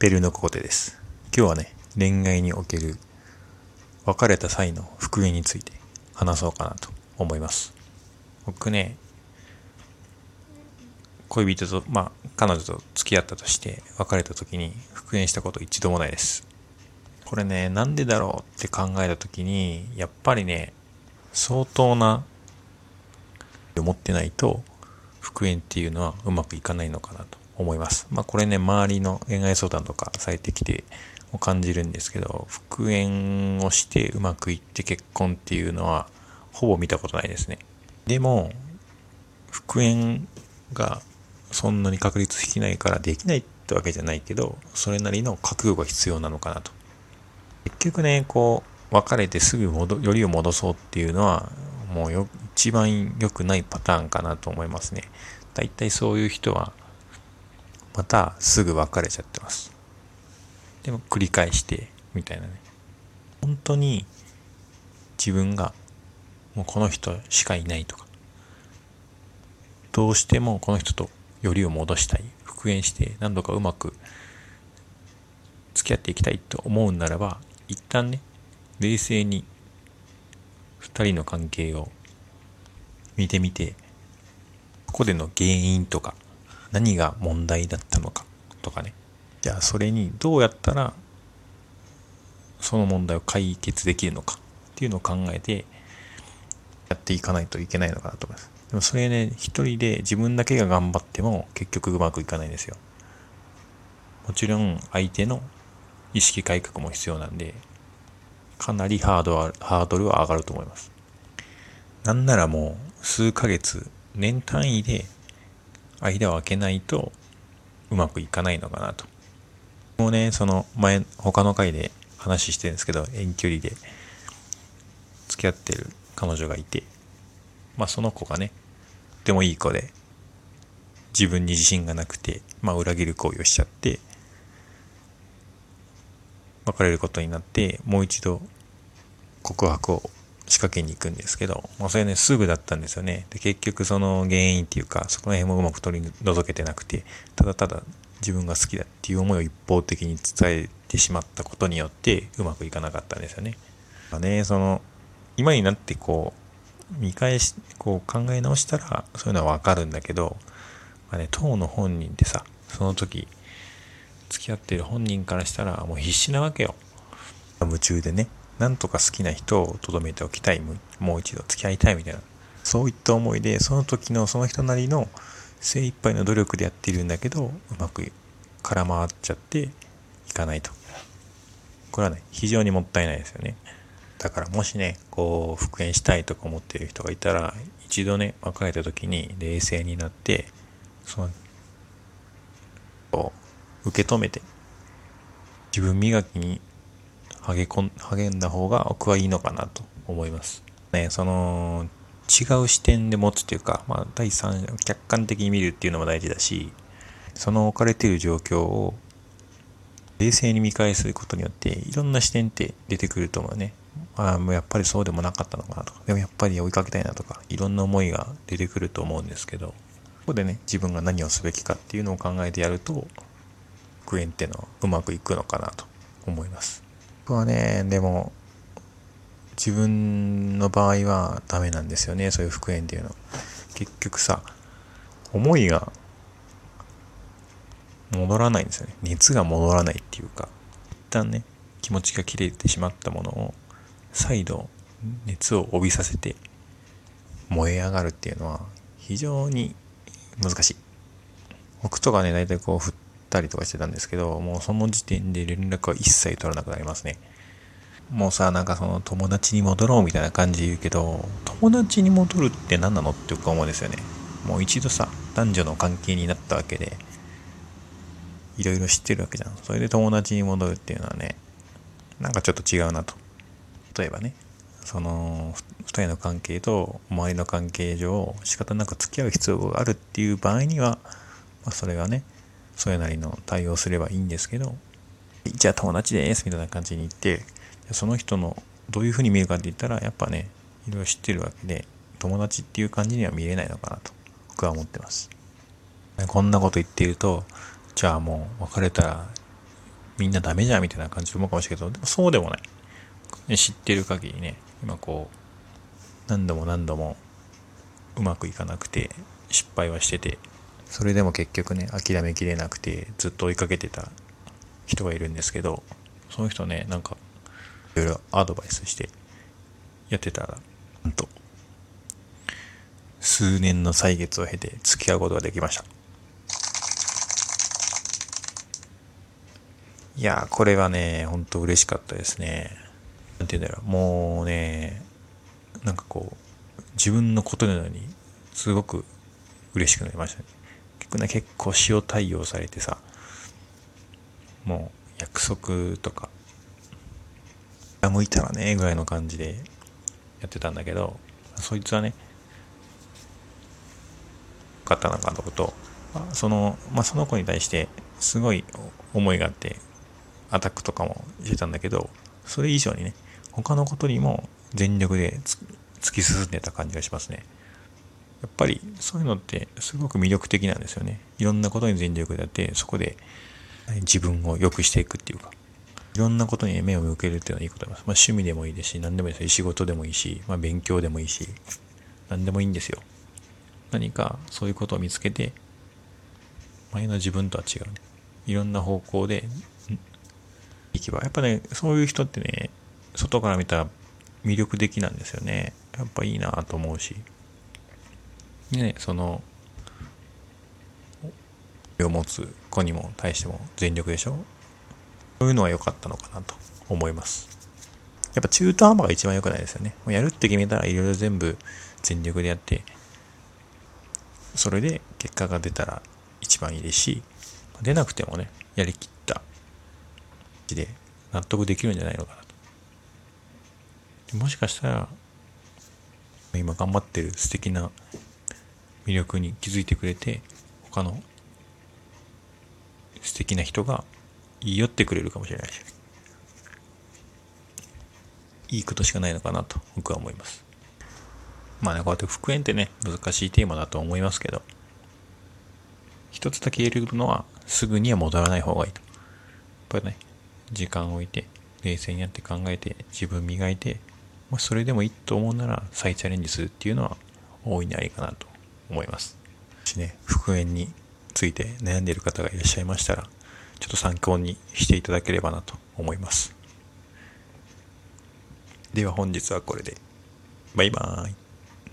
ベルのコテです。今日はね、恋愛における別れた際の復縁について話そうかなと思います。僕ね、恋人と、まあ、彼女と付き合ったとして別れた時に復縁したこと一度もないです。これね、なんでだろうって考えた時に、やっぱりね、相当な思ってないと復縁っていうのはうまくいかないのかなと思います。まあこれね、周りの恋愛相談とかされてきて感じるんですけど、復縁をしてうまくいって結婚っていうのはほぼ見たことないですね。でも、復縁がそんなに確率引きないからできないってわけじゃないけど、それなりの覚悟が必要なのかなと。結局ね、こう、別れてすぐ戻、よりを戻そうっていうのは、もうよ、一番良くないパターンかなと思いますね。大体そういう人は、またすぐ別れちゃってます。でも繰り返して、みたいなね。本当に自分がもうこの人しかいないとか、どうしてもこの人とよりを戻したい、復縁して何度かうまく付き合っていきたいと思うならば、一旦ね、冷静に二人の関係を見てみて、ここでの原因とか、何が問題だったのかとかね。じゃあそれにどうやったらその問題を解決できるのかっていうのを考えてやっていかないといけないのかなと思います。でもそれね、一人で自分だけが頑張っても結局うまくいかないんですよ。もちろん相手の意識改革も必要なんで、かなりハードはハードルは上がると思います。なんならもう数ヶ月、年単位で間を空けないとうまくいかないのかなと。もうね、その前、他の回で話してるんですけど、遠距離で付き合ってる彼女がいて、まあその子がね、とてもいい子で、自分に自信がなくて、まあ裏切る行為をしちゃって、別れることになって、もう一度告白を仕掛けに行くんですけど、まあ、それね、すぐだったんですよね。で、結局その原因っていうか、そこら辺もうまく取り除けてなくて、ただただ自分が好きだっていう思いを一方的に伝えてしまったことによって、うまくいかなかったんですよね。まあね、その、今になってこう、見返し、こう考え直したら、そういうのはわかるんだけど、まあね、当の本人ってさ、その時、付き合ってる本人からしたらもう必死なわけよ。夢中でね、なんとか好きな人を留めておきたい、もう一度付き合いたいみたいな。そういった思いで、その時のその人なりの精一杯の努力でやっているんだけど、うまく空回っちゃっていかないと。これはね、非常にもったいないですよね。だからもしね、こう、復縁したいとか思ってる人がいたら、一度ね、別れた時に冷静になって、その、こう、受け止めて、自分磨きに励こん励んだ方が僕はいいのかなと思います。ね、その、違う視点で持つというか、まあ、第三者、客観的に見るっていうのも大事だし、その置かれている状況を冷静に見返すことによって、いろんな視点って出てくると思うね。あ、もうやっぱりそうでもなかったのかなとか、でもやっぱり追いかけたいなとか、いろんな思いが出てくると思うんですけど、ここでね、自分が何をすべきかっていうのを考えてやると、復縁っていうのはうまくいくのかなと思います。僕はね、でも、自分の場合はダメなんですよね、そういう復縁っていうの。結局さ、思いが戻らないんですよね。熱が戻らないっていうか、一旦ね、気持ちが切れてしまったものを、再度熱を帯びさせて燃え上がるっていうのは非常に難しい。僕とかね、大体こう振ったりとかしてたんですけど、もうその時点で連絡は一切取らなくなりますね。もうさ、なんかその友達に戻ろうみたいな感じで言うけど、友達に戻るって何なのっていうか思うんですよね。もう一度さ、男女の関係になったわけで、いろいろ知ってるわけじゃん。それで友達に戻るっていうのはね、なんかちょっと違うなと。例えばね、その、二人の関係と周りの関係上、仕方なく付き合う必要があるっていう場合には、まあ、それがね、それなりの対応すればいいんですけど、じゃあ友達ですみたいな感じに言って、その人のどういうふうに見えるかって言ったら、やっぱね、いろいろ知ってるわけで、友達っていう感じには見えないのかなと、僕は思ってます。こんなこと言っていると、じゃあもう別れたらみんなダメじゃんみたいな感じで思うかもしれないけど、でもそうでもない。知ってる限りね、今こう、何度も何度もうまくいかなくて失敗はしてて、それでも結局ね、諦めきれなくてずっと追いかけてた人がいるんですけど、その人ね、なんか、いろいろアドバイスしてやってたら、なんと、数年の歳月を経て付き合うことができました。いやこれはね、ほんと嬉しかったですね。なんて言うんだろう、もうね、なんかこう、自分のことなのに、すごく嬉しくなりましたね。結構ね、結構塩対応されてさ、もう約束とか、向いたらね、ぐらいの感じでやってたんだけど、そいつはね、かったな監督と、その、まあ、その子に対してすごい思いがあって、アタックとかもしてたんだけど、それ以上にね、他のことにも全力で突き進んでた感じがしますね。やっぱりそういうのってすごく魅力的なんですよね。いろんなことに全力でやって、そこで自分を良くしていくっていうか、いろんなことに目を向けるっていうのはいいことだと思います。まあ、趣味でもいいですし、何でもいいですし、仕事でもいいし、まあ、勉強でもいいし、何でもいいんですよ。何かそういうことを見つけて、前の自分とは違うね。いろんな方向で行けば、やっぱね、そういう人ってね、外から見たら魅力的なんですよね。やっぱいいなと思うし。ね、その、を持つ子にも対しても全力でしょ？そういうのは良かったのかなと思います。やっぱ中途半端が一番良くないですよね。もうやるって決めたらいろいろ全部全力でやって、それで結果が出たら一番いいですし、出なくてもね、やりきったで納得できるんじゃないのかなと。もしかしたら、今頑張ってる素敵な魅力に気づいてくれて、他の素敵な人が言い寄ってくれるかもしれないし、いいことしかないのかなと僕は思います。まあね、こうやって復縁ってね、難しいテーマだと思いますけど、一つだけ言えるのは、すぐには戻らない方がいいと。やっぱりね、時間を置いて、冷静にやって考えて、自分磨いて、もしそれでもいいと思うなら再チャレンジするっていうのは大いにありかなと思います。もしね、復縁について悩んでいる方がいらっしゃいましたら、ちょっと参考にしていただければなと思います。では本日はこれで。バイバーイ。